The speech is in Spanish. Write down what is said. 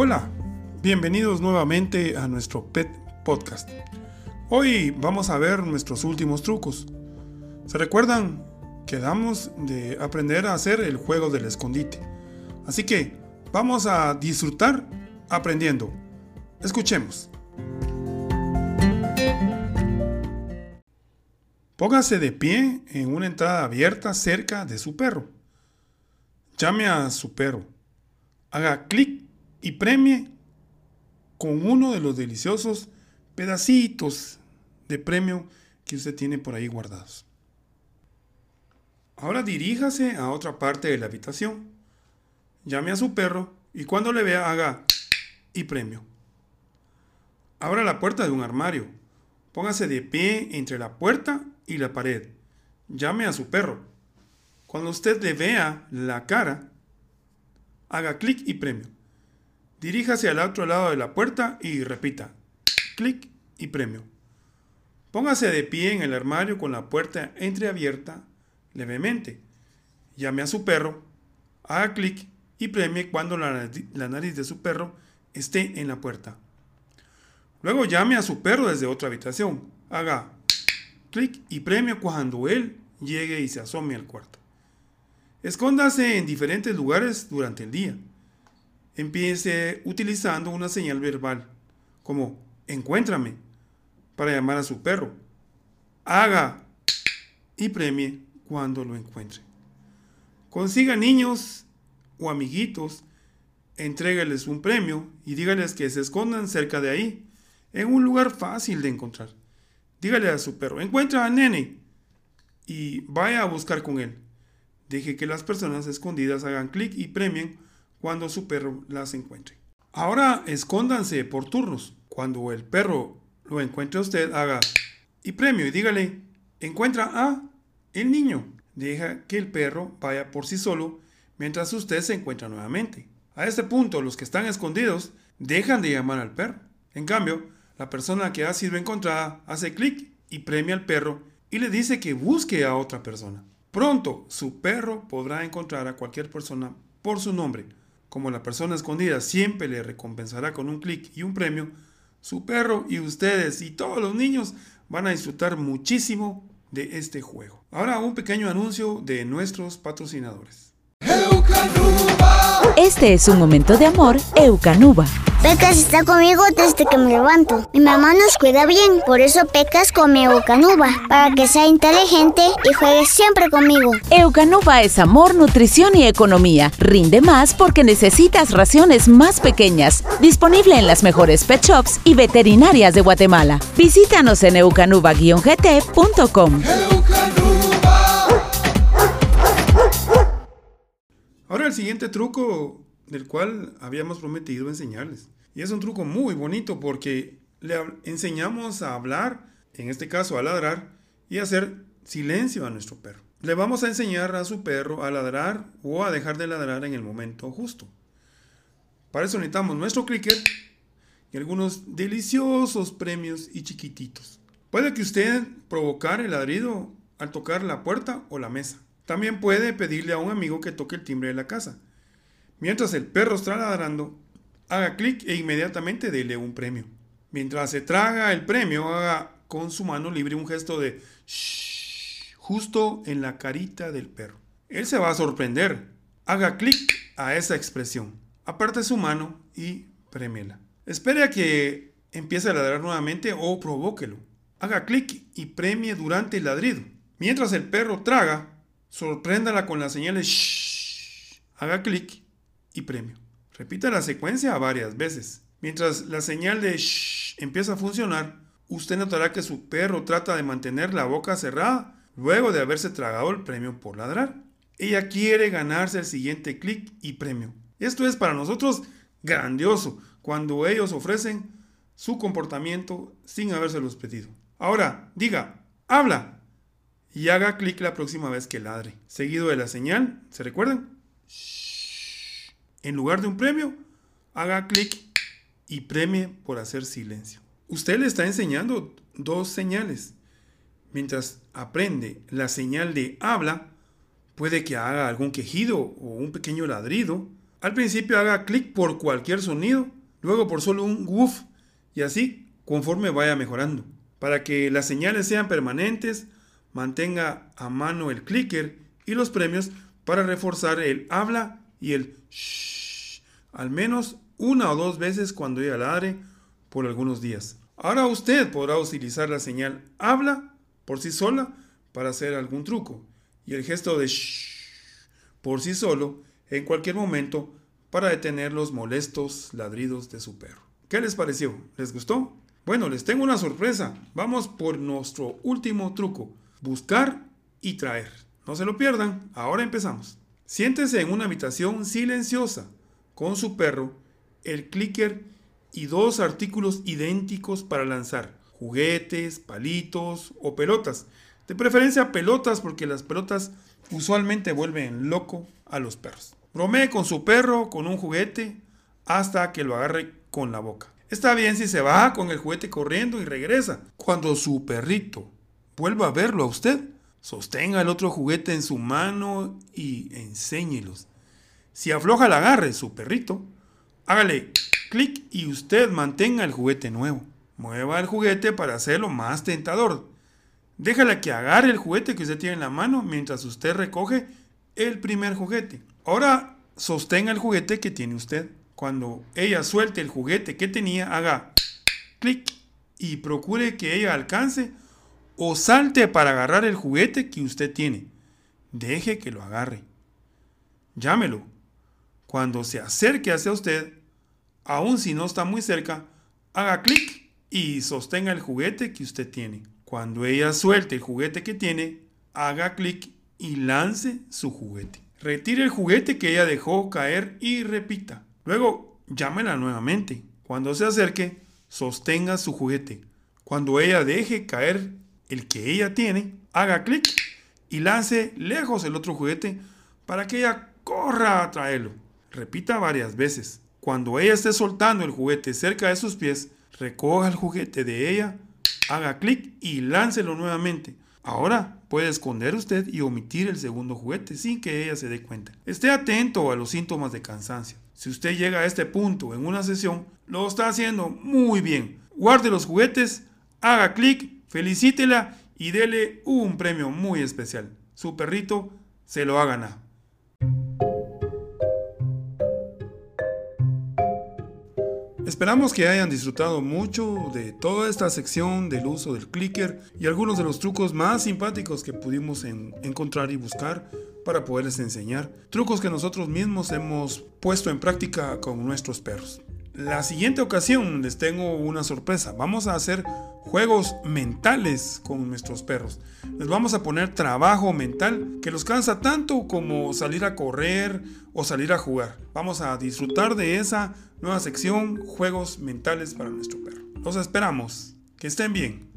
Hola, bienvenidos nuevamente a nuestro Pet Podcast. Hoy vamos a ver nuestros últimos trucos. ¿Se recuerdan? Quedamos de aprender a hacer el juego del escondite. Así que vamos a disfrutar aprendiendo. Escuchemos. Póngase de pie en una entrada abierta cerca de su perro. Llame a su perro. Haga clic y premie con uno de los deliciosos pedacitos de premio que usted tiene por ahí guardados. Ahora diríjase a otra parte de la habitación. Llame a su perro y cuando le vea haga y premio. Abra la puerta de un armario. Póngase de pie entre la puerta y la pared. Llame a su perro. Cuando usted le vea la cara, haga clic y premio. Diríjase al otro lado de la puerta y repita, clic y premio. Póngase de pie en el armario con la puerta entreabierta levemente. Llame a su perro, haga clic y premie cuando la, nariz de su perro esté en la puerta. Luego llame a su perro desde otra habitación. Haga clic y premie cuando él llegue y se asome al cuarto. Escóndase en diferentes lugares durante el día empiece utilizando una señal verbal, como encuéntrame, para llamar a su perro. Haga y premie cuando lo encuentre. Consiga niños o amiguitos, entrégueles un premio y dígales que se escondan cerca de ahí, en un lugar fácil de encontrar. Dígale a su perro, encuentra a nene y vaya a buscar con él. Deje que las personas escondidas hagan clic y premien cuando su perro las encuentre. Ahora escóndanse por turnos. Cuando el perro lo encuentre usted, haga y premio y dígale, encuentra a el niño. Deja que el perro vaya por sí solo mientras usted se encuentra nuevamente. A este punto, los que están escondidos dejan de llamar al perro. En cambio, la persona que ha sido encontrada hace clic y premia al perro y le dice que busque a otra persona. Pronto, su perro podrá encontrar a cualquier persona por su nombre como la persona escondida siempre le recompensará con un clic y un premio, su perro y ustedes y todos los niños van a disfrutar muchísimo de este juego. Ahora un pequeño anuncio de nuestros patrocinadores. Este es un momento de amor Eucanuba. Pecas está conmigo desde que me levanto. Mi mamá nos cuida bien, por eso Pecas come Eucanuba, para que sea inteligente y juegue siempre conmigo. Eucanuba es amor, nutrición y economía. Rinde más porque necesitas raciones más pequeñas. Disponible en las mejores pet shops y veterinarias de Guatemala. Visítanos en eucanuba-gt.com. El siguiente truco del cual habíamos prometido enseñarles. Y es un truco muy bonito porque le enseñamos a hablar, en este caso a ladrar, y hacer silencio a nuestro perro. Le vamos a enseñar a su perro a ladrar o a dejar de ladrar en el momento justo. Para eso necesitamos nuestro clicker y algunos deliciosos premios y chiquititos. Puede que usted provocar el ladrido al tocar la puerta o la mesa. También puede pedirle a un amigo que toque el timbre de la casa. Mientras el perro está ladrando, haga clic e inmediatamente dele un premio. Mientras se traga el premio, haga con su mano libre un gesto de shh, justo en la carita del perro. Él se va a sorprender. Haga clic a esa expresión. Aparte su mano y premiela. Espere a que empiece a ladrar nuevamente o provóquelo. Haga clic y premie durante el ladrido. Mientras el perro traga, sorpréndala con las señales shh. Haga clic y premio. Repita la secuencia varias veces. Mientras la señal de shh empieza a funcionar, usted notará que su perro trata de mantener la boca cerrada luego de haberse tragado el premio por ladrar. Ella quiere ganarse el siguiente clic y premio. Esto es para nosotros grandioso cuando ellos ofrecen su comportamiento sin habérselos pedido. Ahora, diga, habla y haga clic la próxima vez que ladre. Seguido de la señal, ¿se recuerdan? En lugar de un premio, haga clic y premie por hacer silencio. Usted le está enseñando dos señales. Mientras aprende la señal de habla, puede que haga algún quejido o un pequeño ladrido Al principio haga clic por cualquier sonido, luego por solo un woof y así conforme vaya mejorando. Para que las señales sean permanentes, mantenga a mano el clicker y los premios para reforzar el habla y el shh, al menos una o dos veces cuando ella ladre por algunos días. Ahora usted podrá utilizar la señal habla por sí sola para hacer algún truco y el gesto de shh por sí solo en cualquier momento para detener los molestos ladridos de su perro. ¿Qué les pareció? ¿Les gustó? Bueno, les tengo una sorpresa. Vamos por nuestro último truco. Buscar y traer. No se lo pierdan. Ahora empezamos. Siéntese en una habitación silenciosa con su perro, el clicker y dos artículos idénticos para lanzar. Juguetes, palitos o pelotas. De preferencia pelotas porque las pelotas usualmente vuelven loco a los perros. Bromee con su perro con un juguete hasta que lo agarre con la boca. Está bien si se va con el juguete corriendo y regresa. Cuando su perrito vuelva a verlo a usted, sostenga el otro juguete en su mano y enséñelos. Si afloja el agarre su perrito, hágale clic y usted mantenga el juguete nuevo. Mueva el juguete para hacerlo más tentador. Déjala que agarre el juguete que usted tiene en la mano mientras usted recoge el primer juguete. Ahora sostenga el juguete que tiene usted. Cuando ella suelte el juguete que tenía, haga clic y procure que ella alcance o salte para agarrar el juguete que usted tiene. Deje que lo agarre. Llámelo. Cuando se acerque hacia usted, aun si no está muy cerca, haga clic y sostenga el juguete que usted tiene. Cuando ella suelte el juguete que tiene, haga clic y lance su juguete. Retire el juguete que ella dejó caer y repita. Luego, llámela nuevamente. Cuando se acerque, sostenga su juguete. Cuando ella deje caer el que ella tiene, haga clic y lance lejos el otro juguete para que ella corra a traerlo. Repita varias veces. Cuando ella esté soltando el juguete cerca de sus pies, recoja el juguete de ella haga clic y láncelo nuevamente. Ahora puede esconder usted y omitir el segundo juguete sin que ella se dé cuenta. Esté atento a los síntomas de cansancio. Si usted llega a este punto en una sesión, lo está haciendo muy bien. Guarde los juguetes, haga clic, felicítela y dele un premio muy especial. Su perrito se lo ha ganado. Esperamos que hayan disfrutado mucho de toda esta sección del uso del clicker y algunos de los trucos más simpáticos que pudimos encontrar y buscar para poderles enseñar. Trucos que nosotros mismos hemos puesto en práctica con nuestros perros. La siguiente ocasión les tengo una sorpresa. Vamos a hacer juegos mentales con nuestros perros. Les vamos a poner trabajo mental que los cansa tanto como salir a correr o salir a jugar. Vamos a disfrutar de esa nueva sección, juegos mentales para nuestro perro. Los esperamos. Que estén bien.